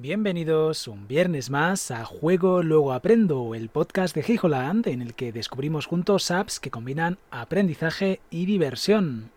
Bienvenidos un viernes más a Juego Luego Aprendo, el podcast de Hey Holland en el que descubrimos juntos apps que combinan aprendizaje y diversión.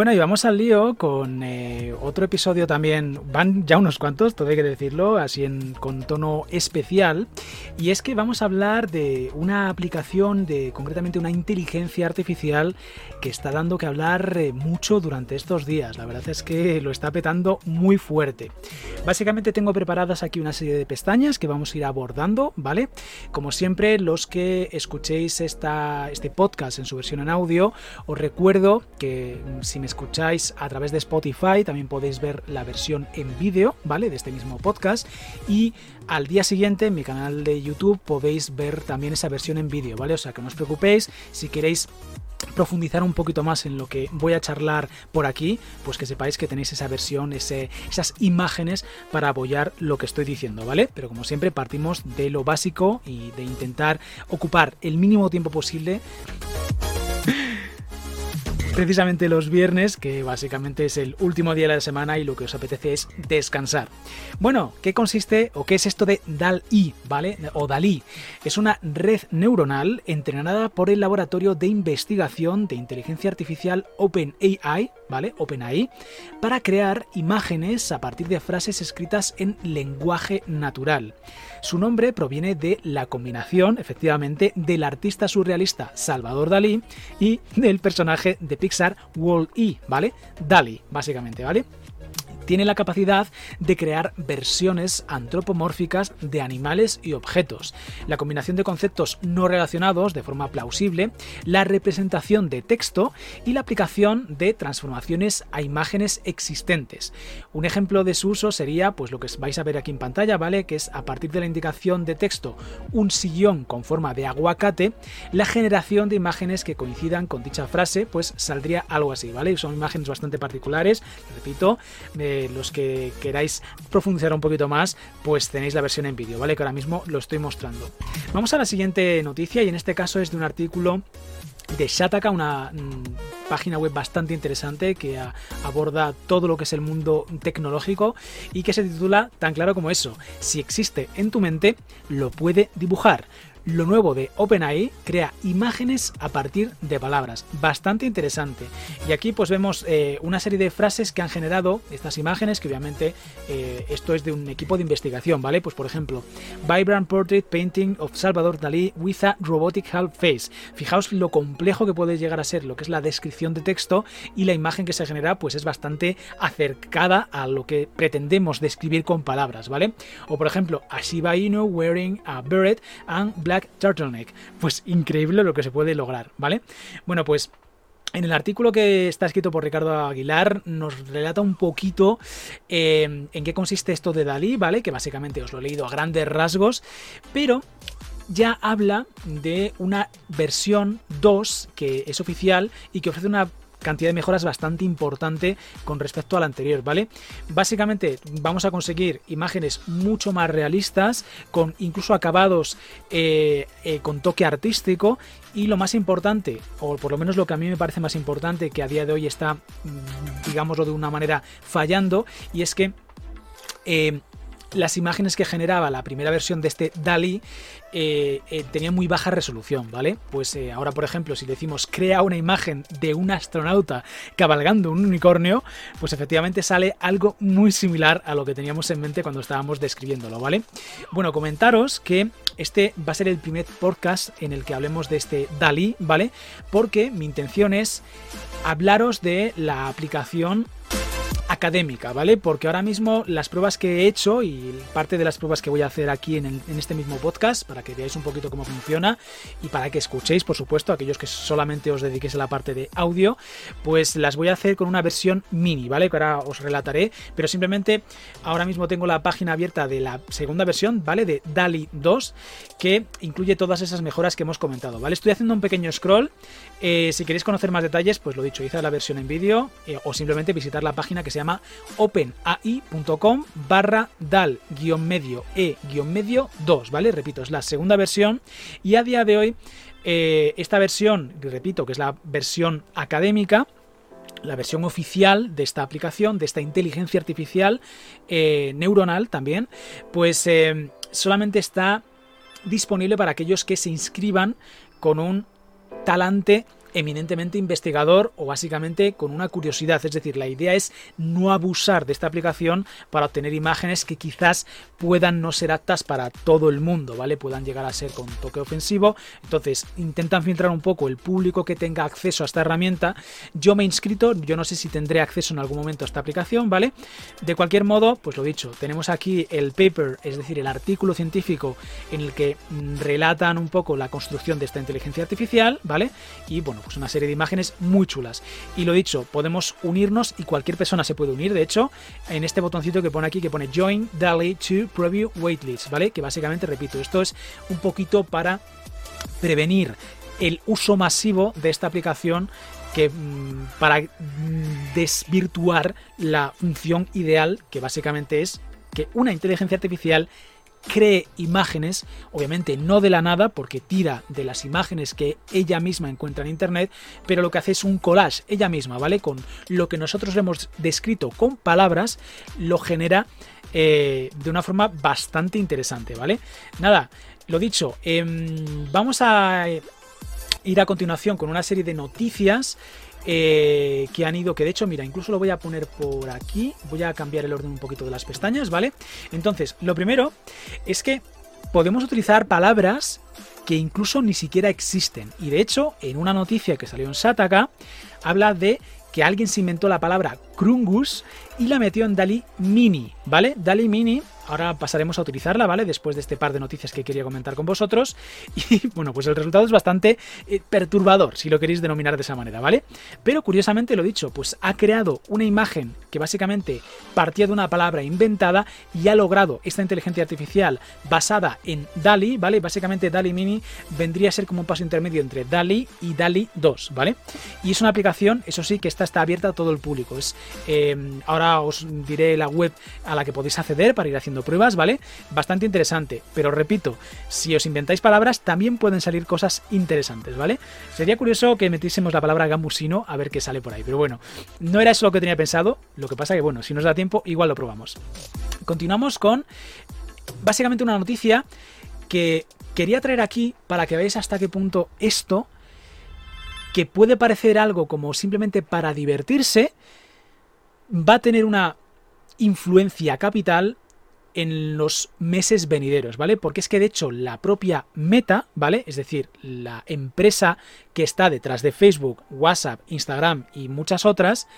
Bueno, y vamos al lío con eh, otro episodio también, van ya unos cuantos, todo hay que decirlo, así en, con tono especial, y es que vamos a hablar de una aplicación de concretamente una inteligencia artificial que está dando que hablar eh, mucho durante estos días, la verdad es que lo está petando muy fuerte. Básicamente tengo preparadas aquí una serie de pestañas que vamos a ir abordando, ¿vale? Como siempre, los que escuchéis esta, este podcast en su versión en audio, os recuerdo que mm, si me escucháis a través de Spotify, también podéis ver la versión en vídeo, ¿vale? De este mismo podcast. Y al día siguiente en mi canal de YouTube podéis ver también esa versión en vídeo, ¿vale? O sea que no os preocupéis, si queréis profundizar un poquito más en lo que voy a charlar por aquí, pues que sepáis que tenéis esa versión, ese, esas imágenes para apoyar lo que estoy diciendo, ¿vale? Pero como siempre partimos de lo básico y de intentar ocupar el mínimo tiempo posible precisamente los viernes, que básicamente es el último día de la semana y lo que os apetece es descansar. Bueno, ¿qué consiste o qué es esto de DAL-I, ¿vale? O DALI? Es una red neuronal entrenada por el laboratorio de investigación de inteligencia artificial OpenAI, ¿vale? OpenAI, para crear imágenes a partir de frases escritas en lenguaje natural. Su nombre proviene de la combinación, efectivamente, del artista surrealista Salvador Dalí y del personaje de Pixar Wall-E, ¿vale? Dali, básicamente, ¿vale? Tiene la capacidad de crear versiones antropomórficas de animales y objetos, la combinación de conceptos no relacionados de forma plausible, la representación de texto y la aplicación de transformaciones a imágenes existentes. Un ejemplo de su uso sería pues lo que vais a ver aquí en pantalla, ¿vale? Que es a partir de la indicación de texto un sillón con forma de aguacate, la generación de imágenes que coincidan con dicha frase, pues saldría algo así, ¿vale? Son imágenes bastante particulares, repito, eh, los que queráis profundizar un poquito más, pues tenéis la versión en vídeo, ¿vale? Que ahora mismo lo estoy mostrando. Vamos a la siguiente noticia y en este caso es de un artículo de Shataka, una mm, página web bastante interesante que aborda todo lo que es el mundo tecnológico y que se titula tan claro como eso, si existe en tu mente, lo puede dibujar. Lo nuevo de OpenAI crea imágenes a partir de palabras, bastante interesante. Y aquí pues vemos eh, una serie de frases que han generado estas imágenes, que obviamente eh, esto es de un equipo de investigación, ¿vale? Pues por ejemplo, Vibrant Portrait Painting of Salvador Dalí with a Robotic Half Face. Fijaos lo complejo que puede llegar a ser lo que es la descripción de texto y la imagen que se genera pues es bastante acercada a lo que pretendemos describir con palabras, ¿vale? O por ejemplo, a Shiba Inu wearing a beret and Black Turtleneck. Pues increíble lo que se puede lograr, ¿vale? Bueno, pues en el artículo que está escrito por Ricardo Aguilar nos relata un poquito eh, en qué consiste esto de Dalí, ¿vale? Que básicamente os lo he leído a grandes rasgos, pero ya habla de una versión 2 que es oficial y que ofrece una cantidad de mejoras bastante importante con respecto al anterior, ¿vale? Básicamente vamos a conseguir imágenes mucho más realistas, con incluso acabados eh, eh, con toque artístico y lo más importante, o por lo menos lo que a mí me parece más importante, que a día de hoy está, mm, digámoslo de una manera, fallando, y es que eh, las imágenes que generaba la primera versión de este DALI eh, eh, tenían muy baja resolución, ¿vale? Pues eh, ahora, por ejemplo, si decimos crea una imagen de un astronauta cabalgando un unicornio, pues efectivamente sale algo muy similar a lo que teníamos en mente cuando estábamos describiéndolo, ¿vale? Bueno, comentaros que este va a ser el primer podcast en el que hablemos de este DALI, ¿vale? Porque mi intención es hablaros de la aplicación académica, ¿vale? Porque ahora mismo las pruebas que he hecho y parte de las pruebas que voy a hacer aquí en, este mismo podcast, para que veáis un poquito cómo funciona y para que escuchéis, por supuesto, aquellos que solamente os dediquéis a la parte de audio, pues las voy a hacer con una versión mini, ¿vale? Que ahora os relataré, pero simplemente ahora mismo tengo la página abierta de la segunda versión, ¿vale? De DALI 2, que incluye todas esas mejoras que hemos comentado, ¿vale? Estoy haciendo un pequeño scroll. Eh, si queréis conocer más detalles, pues lo dicho, hice la versión en vídeo eh, o simplemente visitar la página que se llama openai.com barra dal-medio e-medio 2, ¿vale? Repito, es la segunda versión y a día de hoy eh, esta versión, repito, que es la versión académica, la versión oficial de esta aplicación, de esta inteligencia artificial eh, neuronal también, pues eh, solamente está disponible para aquellos que se inscriban con un talante eminentemente investigador o básicamente con una curiosidad. Es decir, la idea es no abusar de esta aplicación para obtener imágenes que quizás puedan no ser aptas para todo el mundo, ¿vale? Puedan llegar a ser con toque ofensivo. Entonces, intentan filtrar un poco el público que tenga acceso a esta herramienta. Yo me he inscrito, yo no sé si tendré acceso en algún momento a esta aplicación, ¿vale? De cualquier modo, pues lo dicho, tenemos aquí el paper, es decir, el artículo científico en el que mm, relatan un poco la construcción de esta inteligencia artificial, ¿vale? Y bueno, pues una serie de imágenes muy chulas. Y lo dicho, podemos unirnos y cualquier persona se puede unir. De hecho, en este botoncito que pone aquí, que pone Join DALI to Preview Waitlist, ¿vale? Que básicamente, repito, esto es un poquito para prevenir el uso masivo de esta aplicación que mm, para mm, desvirtuar la función ideal que básicamente es que una inteligencia artificial cree imágenes, obviamente no de la nada, porque tira de las imágenes que ella misma encuentra en internet, pero lo que hace es un collage, ella misma, ¿vale? Con lo que nosotros hemos descrito con palabras, lo genera eh, de una forma bastante interesante, ¿vale? Nada, lo dicho, em, vamos a ir a continuación con una serie de noticias eh, que han ido, que de hecho, mira, incluso lo voy a poner por aquí, voy a cambiar el orden un poquito de las pestañas, ¿vale? Entonces, lo primero es que podemos utilizar palabras que incluso ni siquiera existen. Y de hecho, en una noticia que salió en Sataka, habla de que alguien se inventó la palabra Krungus y la metió en DALI Mini, ¿vale? DALI Mini ahora pasaremos a utilizarla, ¿vale? Después de este par de noticias que quería comentar con vosotros. Y bueno, pues el resultado es bastante eh, perturbador, si lo queréis denominar de esa manera, ¿vale? Pero curiosamente lo dicho, pues ha creado una imagen que básicamente partía de una palabra inventada y ha logrado esta inteligencia artificial basada en DALI, ¿vale? Básicamente DALI Mini vendría a ser como un paso intermedio entre DALI y DALI 2, ¿vale? Y es una aplicación, eso sí, que esta está abierta a todo el público. Es, eh, ahora os diré la web a la que podéis acceder para ir haciendo pruebas, ¿vale? Bastante interesante, pero repito, si os inventáis palabras también pueden salir cosas interesantes, ¿vale? Sería curioso que metiésemos la palabra gamusino a ver qué sale por ahí, pero bueno, no era eso lo que tenía pensado, lo que pasa que bueno, si nos da tiempo igual lo probamos. Continuamos con básicamente una noticia que quería traer aquí para que veáis hasta qué punto esto que puede parecer algo como simplemente para divertirse, va a tener una influencia capital en los meses venideros, ¿vale? Porque es que de hecho la propia Meta, ¿vale? Es decir, la empresa que está detrás de Facebook, WhatsApp, Instagram y muchas otras,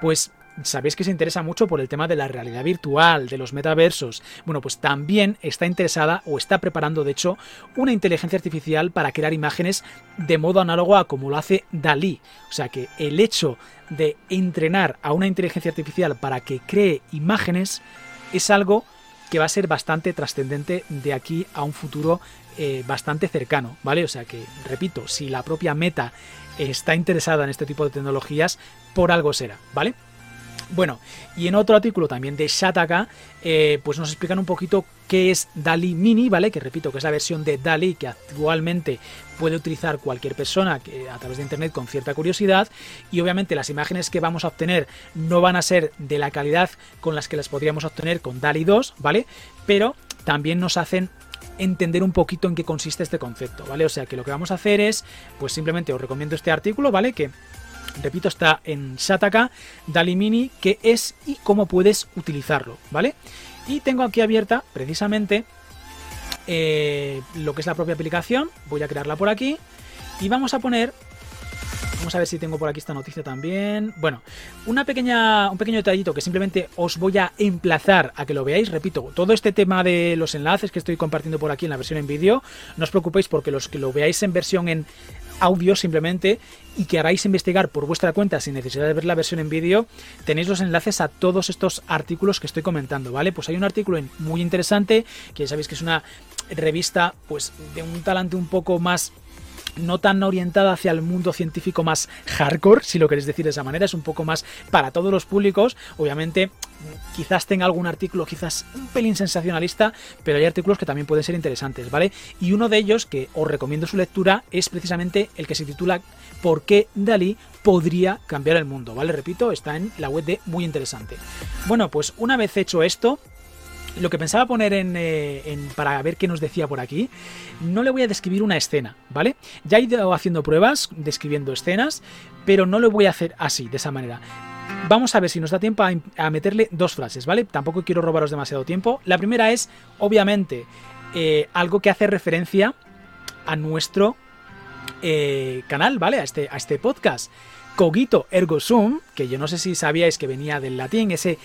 pues sabéis que se interesa mucho por el tema de la realidad virtual, de los metaversos. Bueno, pues también está interesada o está preparando, de hecho, una inteligencia artificial para crear imágenes de modo análogo a como lo hace Dalí. O sea que el hecho de entrenar a una inteligencia artificial para que cree imágenes es algo que va a ser bastante trascendente de aquí a un futuro eh, bastante cercano, ¿vale? O sea que, repito, si la propia Meta está interesada en este tipo de tecnologías, por algo será, ¿vale? Bueno, y en otro artículo también de Shataka, eh, pues nos explican un poquito qué es DALI Mini, ¿vale? Que repito, que es la versión de DALI que actualmente puede utilizar cualquier persona que, a través de Internet con cierta curiosidad. Y obviamente las imágenes que vamos a obtener no van a ser de la calidad con las que las podríamos obtener con DALI 2, ¿vale? Pero también nos hacen entender un poquito en qué consiste este concepto, ¿vale? O sea que lo que vamos a hacer es, pues simplemente os recomiendo este artículo, ¿vale? Que repito, está en Shataka Dali Mini, qué es y cómo puedes utilizarlo, ¿vale? Y tengo aquí abierta precisamente eh, lo que es la propia aplicación, voy a crearla por aquí y vamos a poner Vamos a ver si tengo por aquí esta noticia también. Bueno, una pequeña, un pequeño detallito que simplemente os voy a emplazar a que lo veáis. Repito, todo este tema de los enlaces que estoy compartiendo por aquí en la versión en vídeo, no os preocupéis porque los que lo veáis en versión en audio simplemente y que haráis investigar por vuestra cuenta sin necesidad de ver la versión en vídeo, tenéis los enlaces a todos estos artículos que estoy comentando, ¿vale? Pues hay un artículo muy interesante, que ya sabéis que es una revista pues de un talante un poco más no tan orientada hacia el mundo científico más hardcore, si lo queréis decir de esa manera, es un poco más para todos los públicos. Obviamente quizás tenga algún artículo quizás un pelín sensacionalista, pero hay artículos que también pueden ser interesantes, ¿vale? Y uno de ellos que os recomiendo su lectura es precisamente el que se titula ¿Por qué Dalí podría cambiar el mundo? ¿Vale? Repito, está en la web de Muy Interesante. Bueno, pues una vez hecho esto, lo que pensaba poner eh, en, para ver qué nos decía por aquí, no le voy a describir una escena, ¿vale? Ya he ido haciendo pruebas describiendo escenas, pero no lo voy a hacer así, de esa manera. Vamos a ver si nos da tiempo a, meterle dos frases, ¿vale? Tampoco quiero robaros demasiado tiempo. La primera es, obviamente, eh, algo que hace referencia a nuestro eh, canal, ¿vale? Este, a este podcast. Cogito ergo sum, que yo no sé si sabíais que venía del latín, ese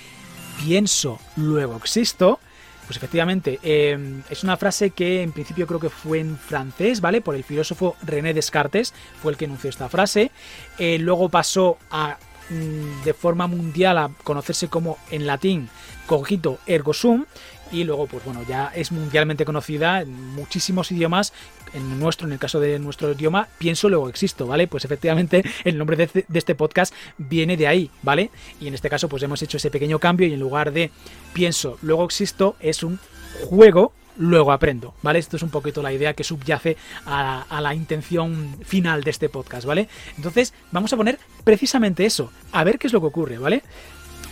pienso, luego existo. Pues efectivamente, em, es una frase que en principio creo que fue en francés, ¿vale? Por el filósofo René Descartes, fue el que enunció esta frase. Eh, luego pasó a mm, de forma mundial a conocerse como en latín cogito ergo sum y luego pues bueno ya es mundialmente conocida en muchísimos idiomas en nuestro en el caso de nuestro idioma pienso luego existo vale pues efectivamente el nombre de, este podcast viene de ahí vale y en este caso pues hemos hecho ese pequeño cambio y en lugar de pienso luego existo es un juego luego aprendo, ¿vale? Esto es un poquito la idea que subyace a, a, la intención final de este podcast, ¿vale? Entonces, vamos a poner precisamente eso, a ver qué es lo que ocurre, ¿vale?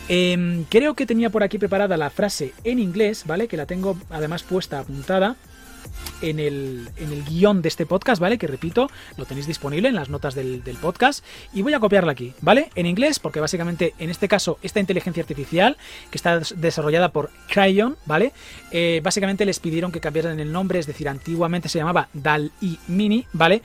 Em, creo que tenía por aquí preparada la frase en inglés, ¿vale? Que la tengo además puesta apuntada en el, en el, guion de este podcast, ¿vale? Que repito, lo tenéis disponible en las notas del, podcast. Y voy a copiarla aquí, ¿vale? En inglés, porque básicamente en este caso esta inteligencia artificial, que está desarrollada por Cryon, ¿vale? Eh, básicamente les pidieron que cambiaran el nombre, es decir, antiguamente se llamaba DAL-I Mini, ¿vale?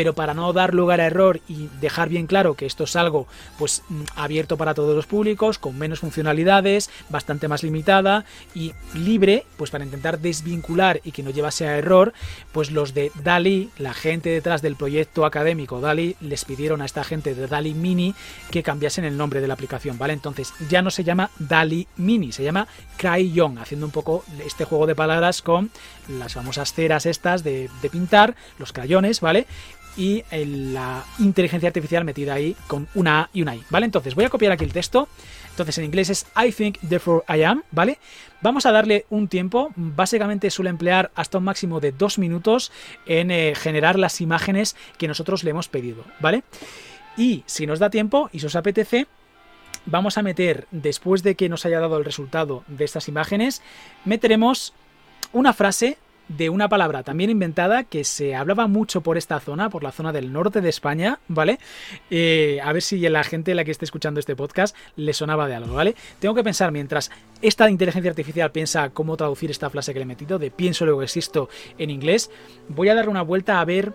Pero para no dar lugar a error y dejar bien claro que esto es algo pues mm, abierto para todos los públicos, con menos funcionalidades, bastante más limitada y libre, pues para intentar desvincular y que no llevase a error, pues los de DALI, la gente detrás del proyecto académico DALI, les pidieron a esta gente de DALI Mini que cambiasen el nombre de la aplicación, ¿vale? Entonces ya no se llama DALI Mini, se llama Crayon, haciendo un poco este juego de palabras con las famosas ceras estas de, de pintar, los crayones, ¿vale? Y la inteligencia artificial metida ahí con una A y una I, ¿vale? Entonces voy a copiar aquí el texto. Entonces en inglés es I think, therefore I am, ¿vale? Vamos a darle un tiempo, básicamente suele emplear hasta un máximo de dos minutos en eh, generar las imágenes que nosotros le hemos pedido, ¿vale? Y si nos da tiempo y si os apetece, vamos a meter, después de que nos haya dado el resultado de estas imágenes, meteremos una frase de una palabra también inventada que se hablaba mucho por esta zona, por la zona del norte de España, ¿vale? Eh, a ver si la gente la que esté escuchando este podcast le sonaba de algo, ¿vale? Tengo que pensar mientras esta inteligencia artificial piensa cómo traducir esta frase que le he metido, de pienso luego existo en inglés, voy a darle una vuelta a ver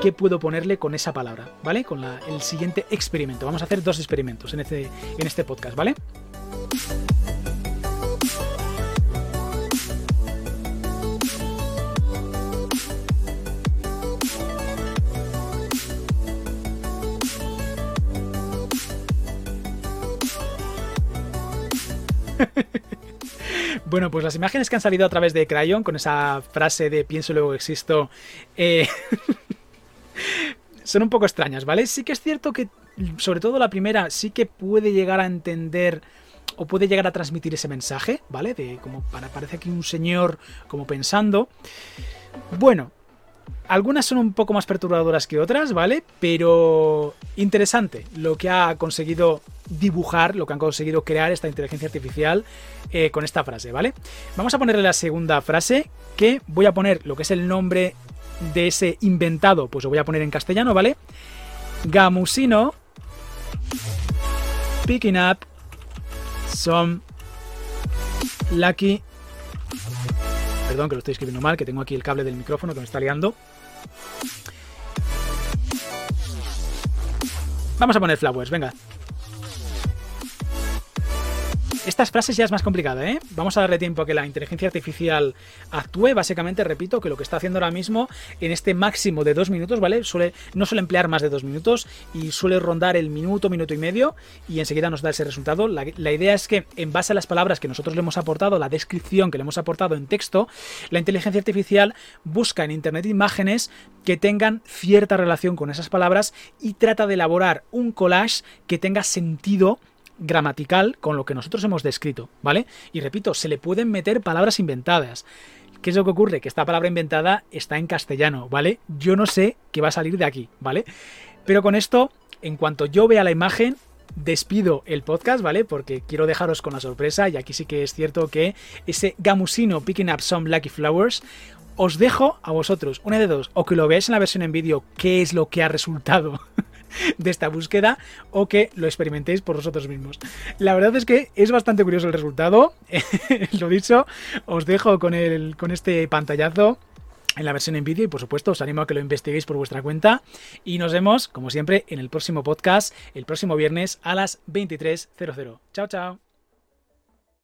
qué puedo ponerle con esa palabra, ¿vale? Con el siguiente experimento. Vamos a hacer dos experimentos en este, en este podcast, ¿vale? Bueno, pues las imágenes que han salido a través de Crayon con esa frase de pienso luego existo eh, son un poco extrañas, ¿vale? Sí que es cierto que, sobre todo la primera, sí que puede llegar a entender o puede llegar a transmitir ese mensaje, ¿vale? De como parece aquí un señor como pensando. Bueno, algunas son un poco más perturbadoras que otras, ¿vale? Pero interesante lo que ha conseguido dibujar, lo que han conseguido crear esta inteligencia artificial eh, con esta frase, ¿vale? Vamos a ponerle la segunda frase, que voy a poner lo que es el nombre de ese inventado, pues lo voy a poner en castellano, ¿vale? Gamusino picking up some lucky Perdón que lo estoy escribiendo mal, que tengo aquí el cable del micrófono que me está liando. Vamos a poner flowers, venga. Estas frases ya es más complicada, ¿eh? Vamos a darle tiempo a que la inteligencia artificial actúe. Básicamente, repito, que lo que está haciendo ahora mismo en este máximo de dos minutos, ¿vale? No suele emplear más de dos minutos y suele rondar el minuto, minuto y medio y enseguida nos da ese resultado. La idea es que en base a las palabras que nosotros le hemos aportado, la descripción que le hemos aportado en texto, la inteligencia artificial busca en Internet imágenes que tengan cierta relación con esas palabras y trata de elaborar un collage que tenga sentido gramatical con lo que nosotros hemos descrito, ¿vale? Y repito, se le pueden meter palabras inventadas. ¿Qué es lo que ocurre? Que esta palabra inventada está en castellano, ¿vale? Yo no sé qué va a salir de aquí, ¿vale? Pero con esto, en cuanto yo vea la imagen, despido el podcast, ¿vale? Porque quiero dejaros con la sorpresa y aquí sí que es cierto que ese gamusino Picking Up Some Lucky Flowers os dejo a vosotros, una de dos, o que lo veáis en la versión en vídeo, qué es lo que ha resultado de esta búsqueda, o que lo experimentéis por vosotros mismos. La verdad es que es bastante curioso el resultado, lo dicho, os dejo con, el, con este pantallazo en la versión en vídeo y por supuesto os animo a que lo investiguéis por vuestra cuenta y nos vemos como siempre en el próximo podcast el próximo viernes a las 23.00. Chao, chao.